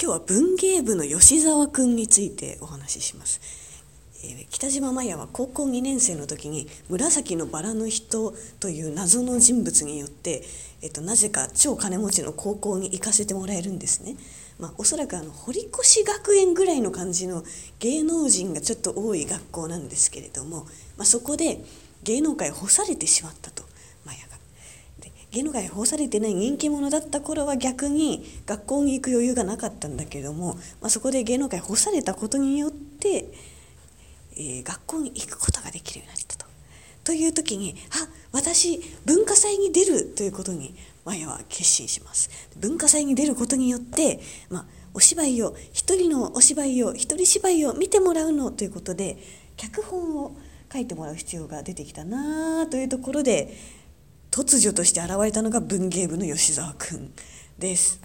今日は文芸部の吉沢くんについてお話しします、えー、北島麻也は高校2年生の時に紫のバラの人という謎の人物によって、えーと、なぜか超金持ちの高校に行かせてもらえるんですねまあ、おそらくあの堀越学園ぐらいの感じの芸能人がちょっと多い学校なんですけれども、まあ、そこで芸能界干されてしまったと。芸能界干されてない人気者だった頃は逆に学校に行く余裕がなかったんだけども、まあ、そこで芸能界干されたことによって、えー、学校に行くことができるようになったと。という時にあ私文化祭に出るということにマヤは決心します文化祭に出ることによって、まあ、お芝居を一人のお芝居を一人芝居を見てもらうのということで脚本を書いてもらう必要が出てきたなというところで突如として現れたのが文芸部の吉沢君です。